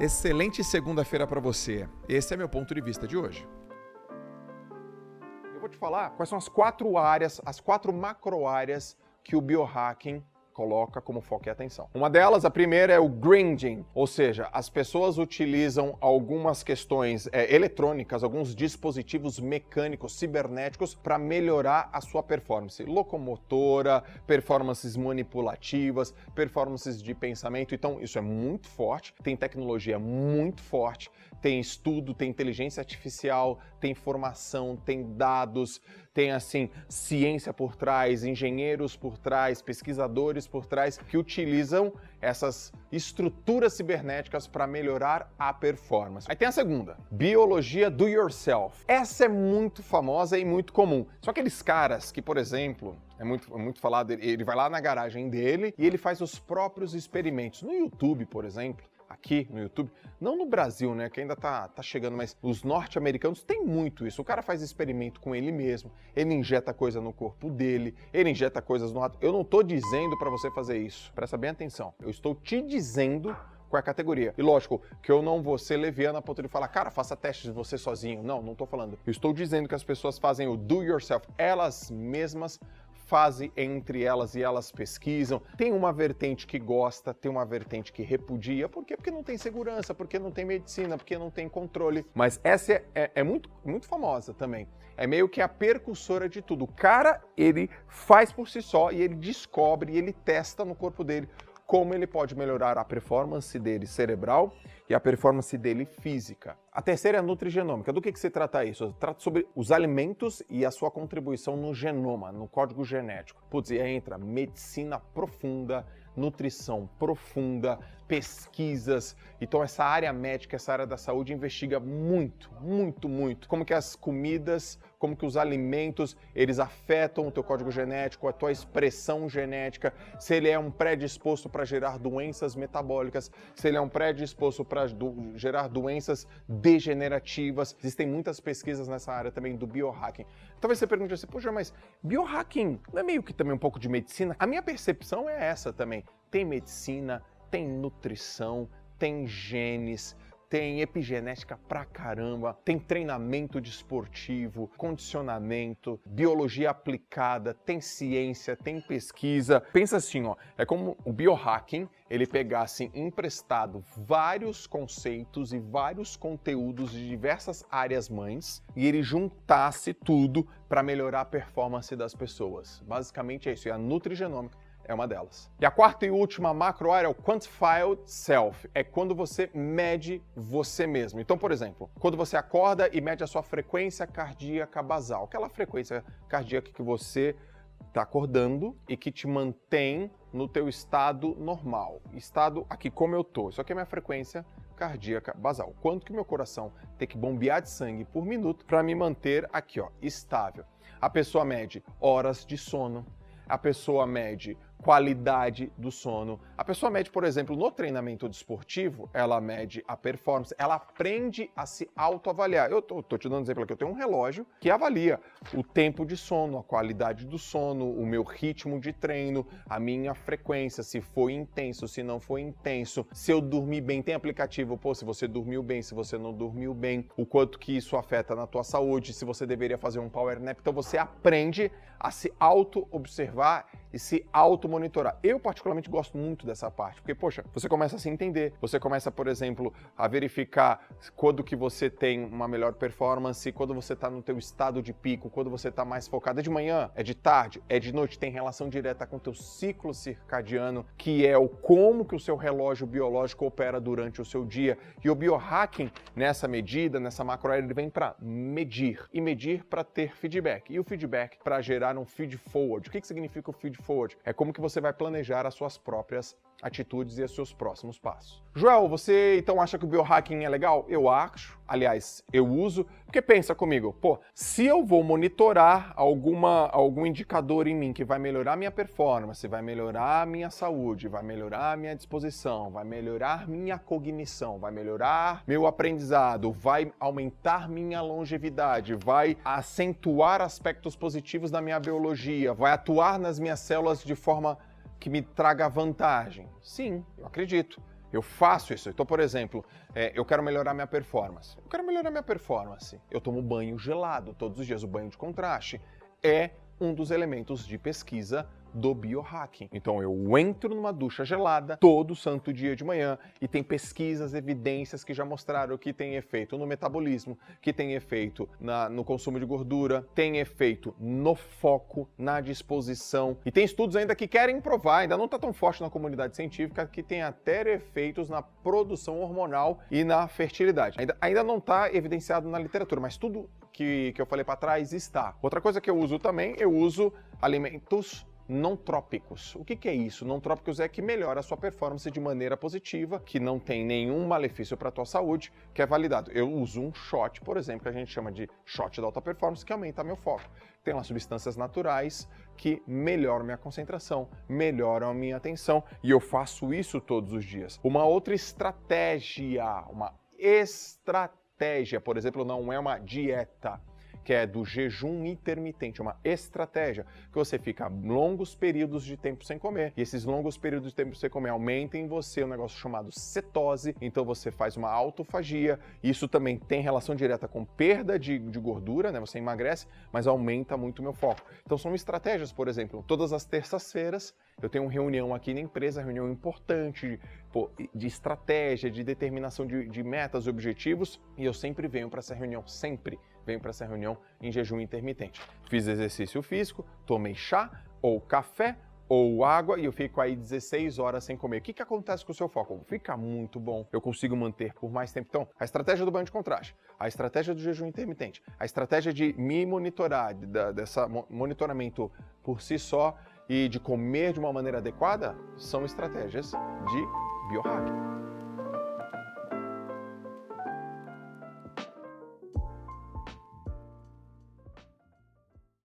Excelente segunda-feira para você. Esse é meu ponto de vista de hoje. Eu vou te falar quais são as quatro áreas, as quatro macro áreas que o biohacking coloca como foco e atenção. Uma delas, a primeira, é o grinding, ou seja, as pessoas utilizam algumas questões é, eletrônicas, alguns dispositivos mecânicos, cibernéticos, para melhorar a sua performance locomotora, performances manipulativas, performances de pensamento. Então, isso é muito forte, tem tecnologia muito forte, tem estudo, tem inteligência artificial, tem informação, tem dados, tem assim ciência por trás, engenheiros por trás, pesquisadores por trás que utilizam essas estruturas cibernéticas para melhorar a performance. Aí tem a segunda, biologia do yourself. Essa é muito famosa e muito comum. Só aqueles caras que, por exemplo, é muito, é muito falado, ele vai lá na garagem dele e ele faz os próprios experimentos. No YouTube, por exemplo, aqui no YouTube, não no Brasil, né, que ainda tá, tá chegando, mas os norte-americanos têm muito isso. O cara faz experimento com ele mesmo, ele injeta coisa no corpo dele, ele injeta coisas no rato. Eu não tô dizendo para você fazer isso. Presta bem atenção. Eu estou te dizendo qual é a categoria. E lógico que eu não vou ser leviana a ponto de falar, cara, faça testes você sozinho. Não, não tô falando. Eu estou dizendo que as pessoas fazem o do yourself elas mesmas fase entre elas e elas pesquisam. Tem uma vertente que gosta, tem uma vertente que repudia. Por quê? Porque não tem segurança, porque não tem medicina, porque não tem controle. Mas essa é, é, é muito, muito famosa também. É meio que a percussora de tudo. O cara, ele faz por si só e ele descobre, ele testa no corpo dele como ele pode melhorar a performance dele cerebral e a performance dele física. A terceira é a nutrigenômica. Do que, que se trata isso? Trata sobre os alimentos e a sua contribuição no genoma, no código genético. Putz, e aí entra medicina profunda, nutrição profunda, pesquisas. Então essa área médica, essa área da saúde investiga muito, muito, muito como que as comidas, como que os alimentos, eles afetam o teu código genético, a tua expressão genética, se ele é um predisposto para gerar doenças metabólicas, se ele é um predisposto para do, gerar doenças degenerativas. Existem muitas pesquisas nessa área também do biohacking. Talvez você pergunte assim, poxa, mas biohacking não é meio que também um pouco de medicina? A minha percepção é essa também. Tem medicina, tem nutrição, tem genes, tem epigenética pra caramba, tem treinamento desportivo, condicionamento, biologia aplicada, tem ciência, tem pesquisa. Pensa assim, ó, é como o biohacking, ele pegasse emprestado vários conceitos e vários conteúdos de diversas áreas mães e ele juntasse tudo para melhorar a performance das pessoas. Basicamente é isso, é a nutrigenômica é uma delas. E a quarta e última macro área é o Quantified Self. É quando você mede você mesmo. Então, por exemplo, quando você acorda e mede a sua frequência cardíaca basal, aquela frequência cardíaca que você está acordando e que te mantém no teu estado normal. Estado aqui como eu tô. Isso aqui é minha frequência cardíaca basal. Quanto que meu coração tem que bombear de sangue por minuto para me manter aqui, ó, estável. A pessoa mede horas de sono, a pessoa mede qualidade do sono. A pessoa mede, por exemplo, no treinamento desportivo, ela mede a performance, ela aprende a se autoavaliar. Eu tô, tô te dando um exemplo aqui, eu tenho um relógio que avalia o tempo de sono, a qualidade do sono, o meu ritmo de treino, a minha frequência, se foi intenso, se não foi intenso, se eu dormi bem, tem aplicativo, pô, se você dormiu bem, se você não dormiu bem, o quanto que isso afeta na tua saúde, se você deveria fazer um power nap. Então você aprende a se auto-observar e se auto-monitorar. Eu, particularmente, gosto muito dessa parte, porque, poxa, você começa a se entender, você começa, por exemplo, a verificar quando que você tem uma melhor performance, quando você está no teu estado de pico, quando você está mais focado. É de manhã, é de tarde, é de noite, tem relação direta com o teu ciclo circadiano, que é o como que o seu relógio biológico opera durante o seu dia. E o biohacking, nessa medida, nessa macro ele vem para medir, e medir para ter feedback. E o feedback para gerar um feed forward. O que, que significa o feed forward. É como que você vai planejar as suas próprias atitudes e os seus próximos passos. Joel, você então acha que o biohacking é legal? Eu acho, aliás, eu uso, porque pensa comigo, pô, se eu vou monitorar alguma, algum indicador em mim que vai melhorar minha performance, vai melhorar minha saúde, vai melhorar minha disposição, vai melhorar minha cognição, vai melhorar meu aprendizado, vai aumentar minha longevidade, vai acentuar aspectos positivos da minha biologia, vai atuar nas minhas células de forma que me traga vantagem? Sim, eu acredito. Eu faço isso. Então, por exemplo, é, eu quero melhorar minha performance. Eu quero melhorar minha performance. Eu tomo banho gelado todos os dias. O banho de contraste é um dos elementos de pesquisa do biohacking. Então eu entro numa ducha gelada todo santo dia de manhã e tem pesquisas, evidências que já mostraram que tem efeito no metabolismo, que tem efeito na, no consumo de gordura, tem efeito no foco, na disposição. E tem estudos ainda que querem provar, ainda não está tão forte na comunidade científica, que tem até efeitos na produção hormonal e na fertilidade. Ainda, ainda não está evidenciado na literatura, mas tudo que, que eu falei para trás está. Outra coisa que eu uso também, eu uso alimentos não trópicos. O que, que, é isso? Não trópicos é que melhora a sua performance de maneira positiva, que não tem nenhum malefício para a tua saúde, que é validado. Eu uso um shot, por exemplo, que a gente chama de shot da alta performance, que aumenta meu foco. Tem lá substâncias naturais que melhoram minha concentração, melhoram a minha atenção, e eu faço isso todos os dias. Uma outra estratégia, uma estratégia, por exemplo, não é uma dieta que é do jejum intermitente, uma estratégia que você fica longos períodos de tempo sem comer. E esses longos períodos de tempo sem comer aumentam em você um negócio chamado cetose, então você faz uma autofagia. Isso também tem relação direta com perda de, de gordura, né? Você emagrece, mas aumenta muito o meu foco. Então são estratégias, por exemplo, todas as terças-feiras eu tenho uma reunião aqui na empresa, reunião importante de, de estratégia, de determinação de, de metas e objetivos, e eu sempre venho para essa reunião, sempre venho para essa reunião em jejum intermitente. Fiz exercício físico, tomei chá ou café ou água e eu fico aí 16 horas sem comer. O que, que acontece com o seu foco? Fica muito bom, eu consigo manter por mais tempo. Então, a estratégia do banho de contraste, a estratégia do jejum intermitente, a estratégia de me monitorar, de, dessa monitoramento por si só e de comer de uma maneira adequada, são estratégias de biohacking.